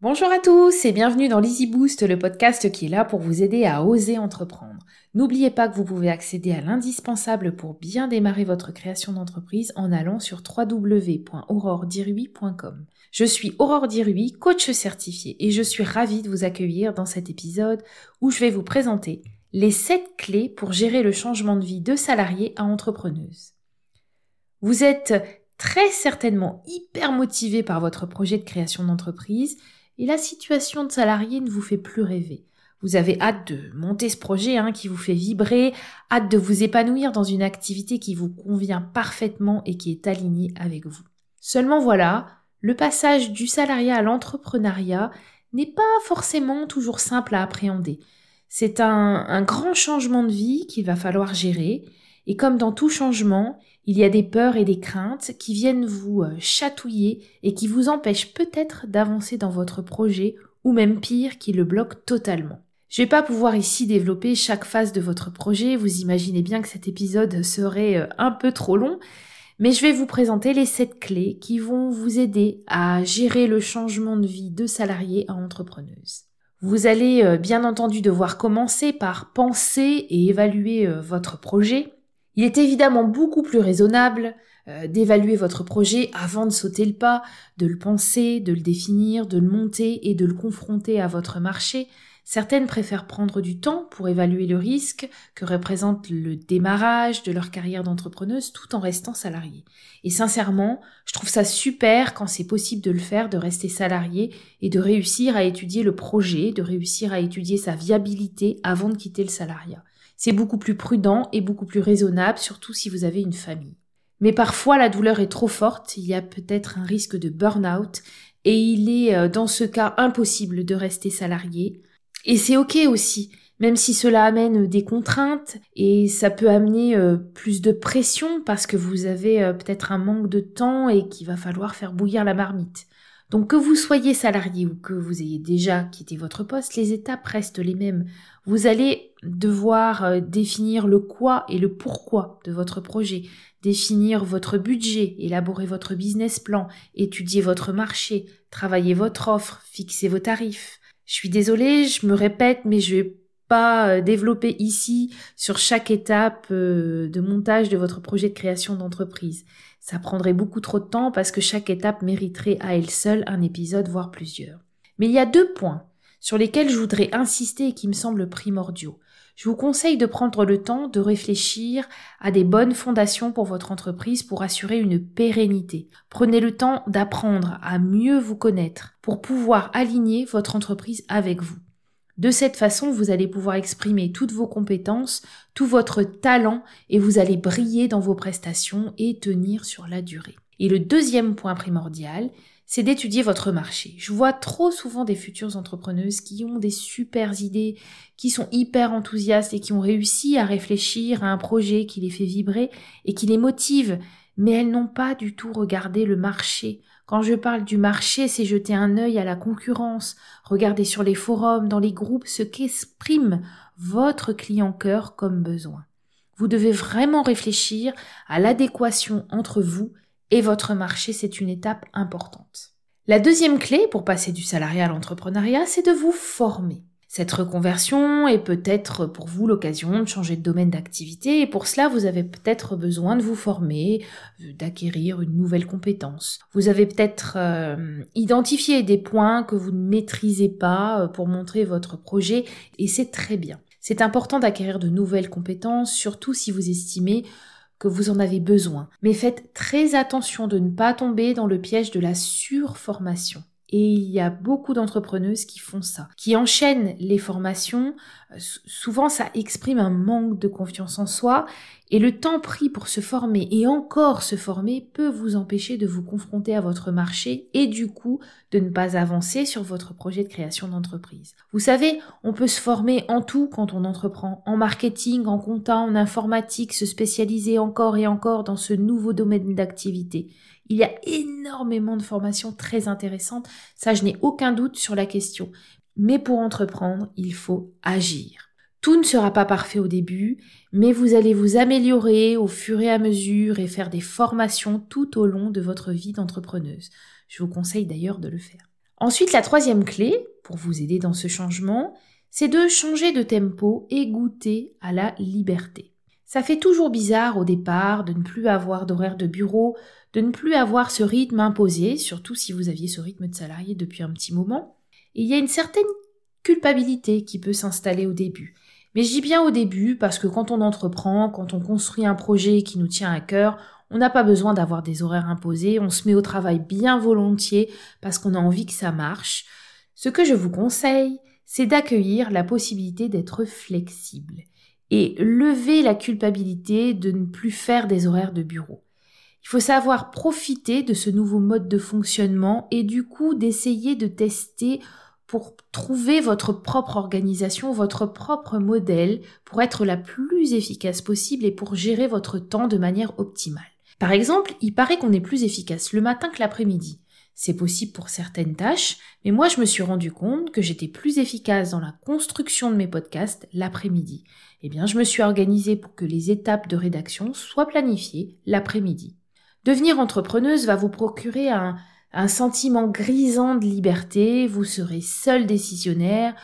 Bonjour à tous et bienvenue dans l'Easy Boost, le podcast qui est là pour vous aider à oser entreprendre. N'oubliez pas que vous pouvez accéder à l'indispensable pour bien démarrer votre création d'entreprise en allant sur www.auroredirui.com. Je suis Aurore Dirui, coach certifié et je suis ravie de vous accueillir dans cet épisode où je vais vous présenter les 7 clés pour gérer le changement de vie de salarié à entrepreneuse. Vous êtes très certainement hyper motivé par votre projet de création d'entreprise, et la situation de salarié ne vous fait plus rêver. Vous avez hâte de monter ce projet hein, qui vous fait vibrer, hâte de vous épanouir dans une activité qui vous convient parfaitement et qui est alignée avec vous. Seulement voilà, le passage du salariat à l'entrepreneuriat n'est pas forcément toujours simple à appréhender. C'est un, un grand changement de vie qu'il va falloir gérer, et comme dans tout changement, il y a des peurs et des craintes qui viennent vous euh, chatouiller et qui vous empêchent peut-être d'avancer dans votre projet ou même pire, qui le bloquent totalement. Je vais pas pouvoir ici développer chaque phase de votre projet, vous imaginez bien que cet épisode serait euh, un peu trop long, mais je vais vous présenter les 7 clés qui vont vous aider à gérer le changement de vie de salarié à entrepreneuse. Vous allez euh, bien entendu devoir commencer par penser et évaluer votre projet, il est évidemment beaucoup plus raisonnable euh, d'évaluer votre projet avant de sauter le pas, de le penser, de le définir, de le monter et de le confronter à votre marché. Certaines préfèrent prendre du temps pour évaluer le risque que représente le démarrage de leur carrière d'entrepreneuse tout en restant salarié. Et sincèrement, je trouve ça super quand c'est possible de le faire, de rester salarié et de réussir à étudier le projet, de réussir à étudier sa viabilité avant de quitter le salariat. C'est beaucoup plus prudent et beaucoup plus raisonnable, surtout si vous avez une famille. Mais parfois la douleur est trop forte, il y a peut-être un risque de burn-out, et il est euh, dans ce cas impossible de rester salarié. Et c'est ok aussi, même si cela amène des contraintes et ça peut amener euh, plus de pression parce que vous avez euh, peut-être un manque de temps et qu'il va falloir faire bouillir la marmite. Donc que vous soyez salarié ou que vous ayez déjà quitté votre poste, les étapes restent les mêmes. Vous allez devoir euh, définir le quoi et le pourquoi de votre projet, définir votre budget, élaborer votre business plan, étudier votre marché, travailler votre offre, fixer vos tarifs. Je suis désolée, je me répète, mais je vais pas euh, développer ici sur chaque étape euh, de montage de votre projet de création d'entreprise. Ça prendrait beaucoup trop de temps parce que chaque étape mériterait à elle seule un épisode, voire plusieurs. Mais il y a deux points sur lesquels je voudrais insister et qui me semblent primordiaux. Je vous conseille de prendre le temps de réfléchir à des bonnes fondations pour votre entreprise pour assurer une pérennité. Prenez le temps d'apprendre à mieux vous connaître pour pouvoir aligner votre entreprise avec vous. De cette façon, vous allez pouvoir exprimer toutes vos compétences, tout votre talent et vous allez briller dans vos prestations et tenir sur la durée. Et le deuxième point primordial, c'est d'étudier votre marché. Je vois trop souvent des futures entrepreneuses qui ont des super idées, qui sont hyper enthousiastes et qui ont réussi à réfléchir à un projet qui les fait vibrer et qui les motive, mais elles n'ont pas du tout regardé le marché. Quand je parle du marché, c'est jeter un œil à la concurrence, regarder sur les forums, dans les groupes, ce qu'exprime votre client cœur comme besoin. Vous devez vraiment réfléchir à l'adéquation entre vous et votre marché, c'est une étape importante. La deuxième clé pour passer du salariat à l'entrepreneuriat, c'est de vous former. Cette reconversion est peut-être pour vous l'occasion de changer de domaine d'activité et pour cela vous avez peut-être besoin de vous former, euh, d'acquérir une nouvelle compétence. Vous avez peut-être euh, identifié des points que vous ne maîtrisez pas euh, pour montrer votre projet et c'est très bien. C'est important d'acquérir de nouvelles compétences, surtout si vous estimez que vous en avez besoin. Mais faites très attention de ne pas tomber dans le piège de la surformation. Et il y a beaucoup d'entrepreneuses qui font ça, qui enchaînent les formations. Souvent, ça exprime un manque de confiance en soi et le temps pris pour se former et encore se former peut vous empêcher de vous confronter à votre marché et du coup de ne pas avancer sur votre projet de création d'entreprise. Vous savez, on peut se former en tout quand on entreprend, en marketing, en compta, en informatique, se spécialiser encore et encore dans ce nouveau domaine d'activité. Il y a énormément de formations très intéressantes, ça je n'ai aucun doute sur la question. Mais pour entreprendre, il faut agir. Tout ne sera pas parfait au début, mais vous allez vous améliorer au fur et à mesure et faire des formations tout au long de votre vie d'entrepreneuse. Je vous conseille d'ailleurs de le faire. Ensuite, la troisième clé, pour vous aider dans ce changement, c'est de changer de tempo et goûter à la liberté. Ça fait toujours bizarre au départ de ne plus avoir d'horaire de bureau, de ne plus avoir ce rythme imposé, surtout si vous aviez ce rythme de salarié depuis un petit moment. Il y a une certaine culpabilité qui peut s'installer au début. Mais je dis bien au début parce que quand on entreprend, quand on construit un projet qui nous tient à cœur, on n'a pas besoin d'avoir des horaires imposés, on se met au travail bien volontiers parce qu'on a envie que ça marche. Ce que je vous conseille, c'est d'accueillir la possibilité d'être flexible et lever la culpabilité de ne plus faire des horaires de bureau. Il faut savoir profiter de ce nouveau mode de fonctionnement et du coup d'essayer de tester pour trouver votre propre organisation, votre propre modèle pour être la plus efficace possible et pour gérer votre temps de manière optimale. Par exemple, il paraît qu'on est plus efficace le matin que l'après-midi. C'est possible pour certaines tâches, mais moi je me suis rendu compte que j'étais plus efficace dans la construction de mes podcasts l'après-midi. Eh bien, je me suis organisée pour que les étapes de rédaction soient planifiées l'après-midi. Devenir entrepreneuse va vous procurer un, sentiment grisant de liberté, vous serez seul décisionnaire,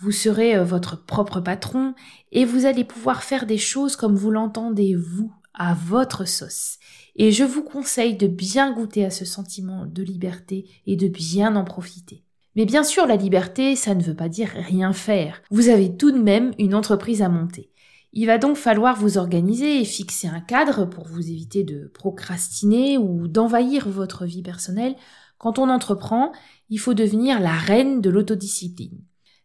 vous serez euh, votre propre patron et vous allez pouvoir faire des choses comme vous l'entendez vous, à votre sauce. Et je vous conseille de bien goûter à ce sentiment de liberté et de bien en profiter. Mais bien sûr, la liberté, ça ne veut pas dire rien faire. Vous avez tout de même une entreprise à monter. Il va donc falloir vous organiser et fixer un cadre pour vous éviter de procrastiner ou d'envahir votre vie personnelle. Quand on entreprend, il faut devenir la reine de l'autodiscipline.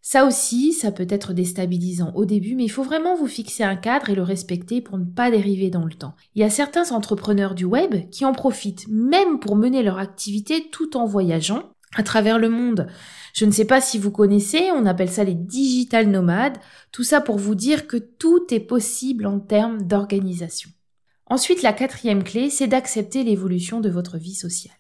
Ça aussi, ça peut être déstabilisant au début, mais il faut vraiment vous fixer un cadre et le respecter pour ne pas dériver dans le temps. Il y a certains entrepreneurs du web qui en profitent même pour mener leur activité tout en voyageant à travers le monde. Je ne sais pas si vous connaissez, on appelle ça les digital nomades, tout ça pour vous dire que tout est possible en termes d'organisation. Ensuite, la quatrième clé, c'est d'accepter l'évolution de votre vie sociale.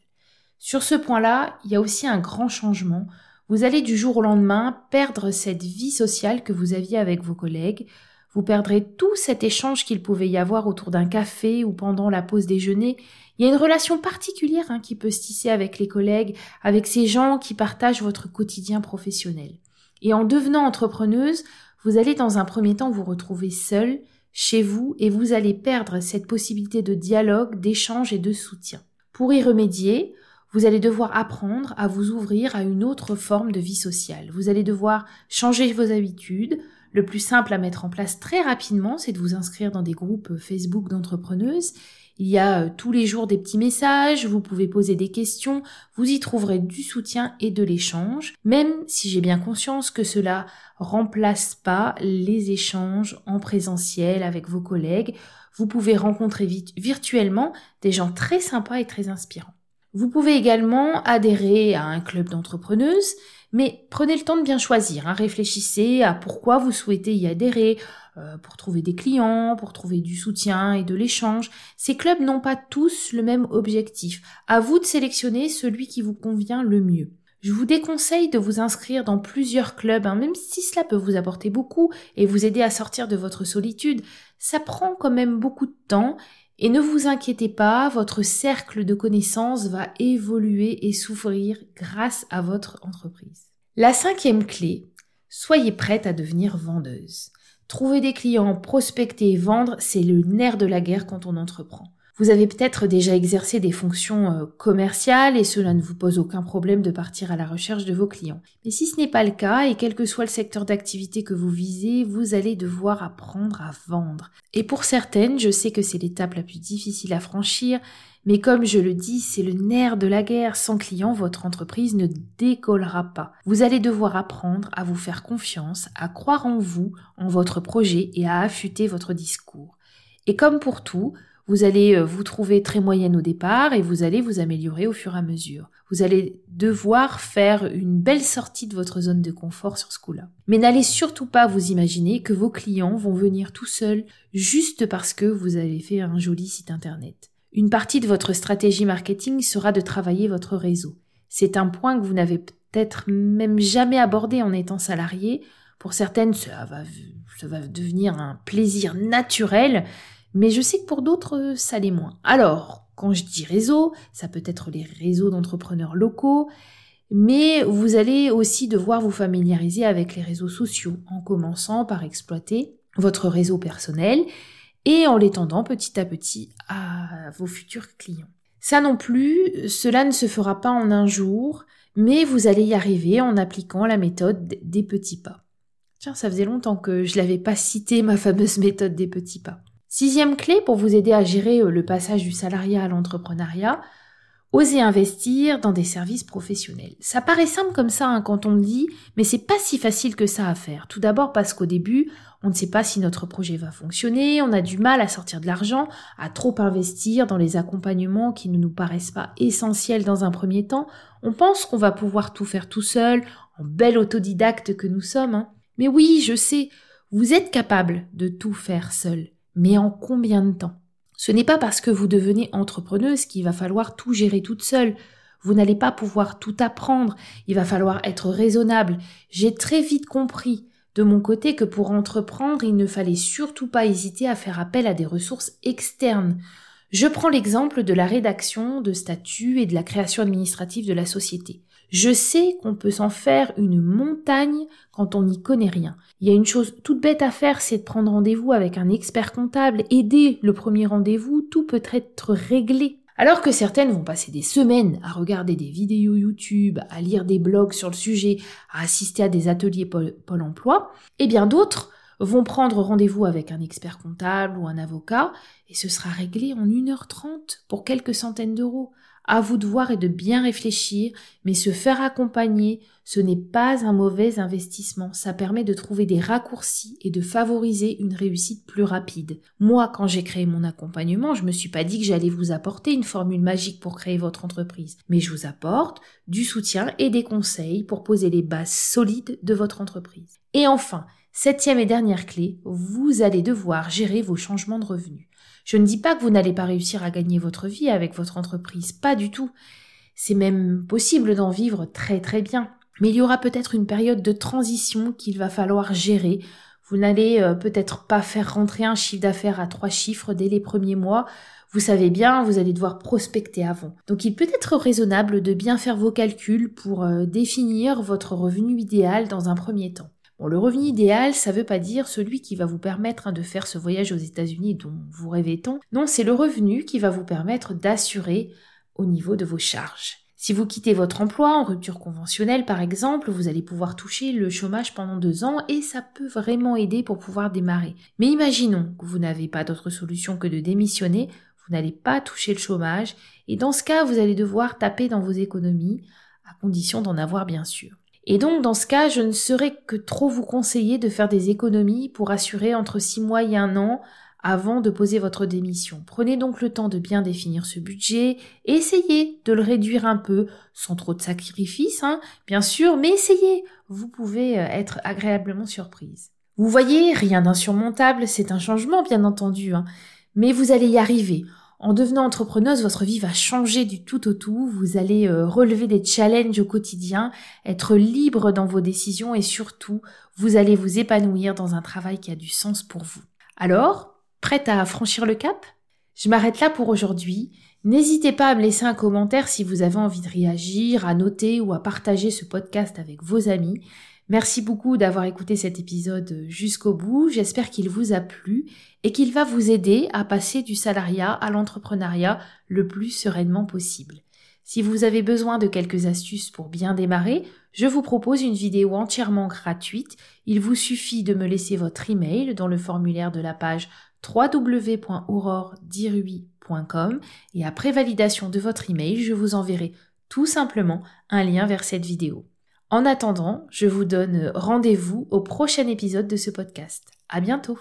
Sur ce point-là, il y a aussi un grand changement. Vous allez du jour au lendemain perdre cette vie sociale que vous aviez avec vos collègues, vous perdrez tout cet échange qu'il pouvait y avoir autour d'un café ou pendant la pause déjeuner. Il y a une relation particulière hein, qui peut se tisser avec les collègues, avec ces gens qui partagent votre quotidien professionnel. Et en devenant entrepreneuse, vous allez dans un premier temps vous retrouver seule, chez vous, et vous allez perdre cette possibilité de dialogue, d'échange et de soutien. Pour y remédier, vous allez devoir apprendre à vous ouvrir à une autre forme de vie sociale. Vous allez devoir changer vos habitudes, le plus simple à mettre en place très rapidement, c'est de vous inscrire dans des groupes Facebook d'entrepreneuses. Il y a euh, tous les jours des petits messages, vous pouvez poser des questions, vous y trouverez du soutien et de l'échange, même si j'ai bien conscience que cela remplace pas les échanges en présentiel avec vos collègues. Vous pouvez rencontrer virtuellement des gens très sympas et très inspirants. Vous pouvez également adhérer à un club d'entrepreneuses mais prenez le temps de bien choisir, hein. réfléchissez à pourquoi vous souhaitez y adhérer, euh, pour trouver des clients, pour trouver du soutien et de l'échange. Ces clubs n'ont pas tous le même objectif. À vous de sélectionner celui qui vous convient le mieux. Je vous déconseille de vous inscrire dans plusieurs clubs, hein, même si cela peut vous apporter beaucoup et vous aider à sortir de votre solitude. Ça prend quand même beaucoup de temps et ne vous inquiétez pas, votre cercle de connaissances va évoluer et s'ouvrir grâce à votre entreprise. La cinquième clé, soyez prête à devenir vendeuse. Trouver des clients, prospecter et vendre, c'est le nerf de la guerre quand on entreprend. Vous avez peut-être déjà exercé des fonctions euh, commerciales et cela ne vous pose aucun problème de partir à la recherche de vos clients. Mais si ce n'est pas le cas et quel que soit le secteur d'activité que vous visez, vous allez devoir apprendre à vendre. Et pour certaines, je sais que c'est l'étape la plus difficile à franchir, mais comme je le dis, c'est le nerf de la guerre. Sans clients, votre entreprise ne décollera pas. Vous allez devoir apprendre à vous faire confiance, à croire en vous, en votre projet et à affûter votre discours. Et comme pour tout, vous allez euh, vous trouver très moyenne au départ et vous allez vous améliorer au fur et à mesure. Vous allez devoir faire une belle sortie de votre zone de confort sur ce coup-là. Mais n'allez surtout pas vous imaginer que vos clients vont venir tout seuls juste parce que vous avez fait un joli site internet. Une partie de votre stratégie marketing sera de travailler votre réseau. C'est un point que vous n'avez peut-être même jamais abordé en étant salarié. Pour certaines, ça va, ça va devenir un plaisir naturel mais je sais que pour d'autres, ça l'est moins. Alors, quand je dis réseau, ça peut être les réseaux d'entrepreneurs locaux, mais vous allez aussi devoir vous familiariser avec les réseaux sociaux en commençant par exploiter votre réseau personnel et en l'étendant petit à petit à vos futurs clients. Ça non plus, cela ne se fera pas en un jour, mais vous allez y arriver en appliquant la méthode des petits pas. Tiens, ça faisait longtemps que je l'avais pas cité, ma fameuse méthode des petits pas. Sixième clé pour vous aider à gérer euh, le passage du salariat à l'entrepreneuriat, Osez investir dans des services professionnels. Ça paraît simple comme ça hein, quand on le dit, mais c'est pas si facile que ça à faire. Tout d'abord parce qu'au début, on ne sait pas si notre projet va fonctionner, on a du mal à sortir de l'argent, à trop investir dans les accompagnements qui ne nous paraissent pas essentiels dans un premier temps. On pense qu'on va pouvoir tout faire tout seul, en bel autodidacte que nous sommes. Hein. Mais oui, je sais, vous êtes capable de tout faire seul. Mais en combien de temps? Ce n'est pas parce que vous devenez entrepreneuse qu'il va falloir tout gérer toute seule. Vous n'allez pas pouvoir tout apprendre. Il va falloir être raisonnable. J'ai très vite compris de mon côté que pour entreprendre, il ne fallait surtout pas hésiter à faire appel à des ressources externes. Je prends l'exemple de la rédaction de statuts et de la création administrative de la société. Je sais qu'on peut s'en faire une montagne quand on n'y connaît rien. Il y a une chose toute bête à faire, c'est de prendre rendez-vous avec un expert comptable et dès le premier rendez-vous, tout peut être réglé. Alors que certaines vont passer des semaines à regarder des vidéos YouTube, à lire des blogs sur le sujet, à assister à des ateliers Pôle, emploi, et eh bien d'autres vont prendre rendez-vous avec un expert comptable ou un avocat et ce sera réglé en 1h30 pour quelques centaines d'euros. À vous de voir et de bien réfléchir, mais se faire accompagner, ce n'est pas un mauvais investissement. Ça permet de trouver des raccourcis et de favoriser une réussite plus rapide. Moi, quand j'ai créé mon accompagnement, je me suis pas dit que j'allais vous apporter une formule magique pour créer votre entreprise, mais je vous apporte du soutien et des conseils pour poser les bases solides de votre entreprise. Et enfin, septième et dernière clé, vous allez devoir gérer vos changements de revenus. Je ne dis pas que vous n'allez pas réussir à gagner votre vie avec votre entreprise, pas du tout. C'est même possible d'en vivre très très bien. Mais il y aura peut-être une période de transition qu'il va falloir gérer. Vous n'allez euh, peut-être pas faire rentrer un chiffre d'affaires à trois chiffres dès les premiers mois. Vous savez bien, vous allez devoir prospecter avant. Donc il peut être raisonnable de bien faire vos calculs pour euh, définir votre revenu idéal dans un premier temps. Bon, le revenu idéal, ça veut pas dire celui qui va vous permettre hein, de faire ce voyage aux États-Unis dont vous rêvez tant. Non, c'est le revenu qui va vous permettre d'assurer au niveau de vos charges. Si vous quittez votre emploi en rupture conventionnelle, par exemple, vous allez pouvoir toucher le chômage pendant deux ans et ça peut vraiment aider pour pouvoir démarrer. Mais imaginons que vous n'avez pas d'autre solution que de démissionner, vous n'allez pas toucher le chômage et dans ce cas, vous allez devoir taper dans vos économies, à condition d'en avoir bien sûr. Et donc, dans ce cas, je ne saurais que trop vous conseiller de faire des économies pour assurer entre six mois et un an avant de poser votre démission. Prenez donc le temps de bien définir ce budget, essayez de le réduire un peu, sans trop de sacrifices, hein, bien sûr, mais essayez, vous pouvez euh, être agréablement surprise. Vous voyez, rien d'insurmontable, c'est un changement bien entendu, hein, mais vous allez y arriver. En devenant entrepreneuse, votre vie va changer du tout au tout. Vous allez euh, relever des challenges au quotidien, être libre dans vos décisions et surtout, vous allez vous épanouir dans un travail qui a du sens pour vous. Alors, prête à franchir le cap? Je m'arrête là pour aujourd'hui. N'hésitez pas à me laisser un commentaire si vous avez envie de réagir, à noter ou à partager ce podcast avec vos amis. Merci beaucoup d'avoir écouté cet épisode jusqu'au bout. J'espère qu'il vous a plu et qu'il va vous aider à passer du salariat à l'entrepreneuriat le plus sereinement possible. Si vous avez besoin de quelques astuces pour bien démarrer, je vous propose une vidéo entièrement gratuite. Il vous suffit de me laisser votre email dans le formulaire de la page www.auroredirui.com et après validation de votre email, je vous enverrai tout simplement un lien vers cette vidéo. En attendant, je vous donne rendez-vous au prochain épisode de ce podcast. À bientôt!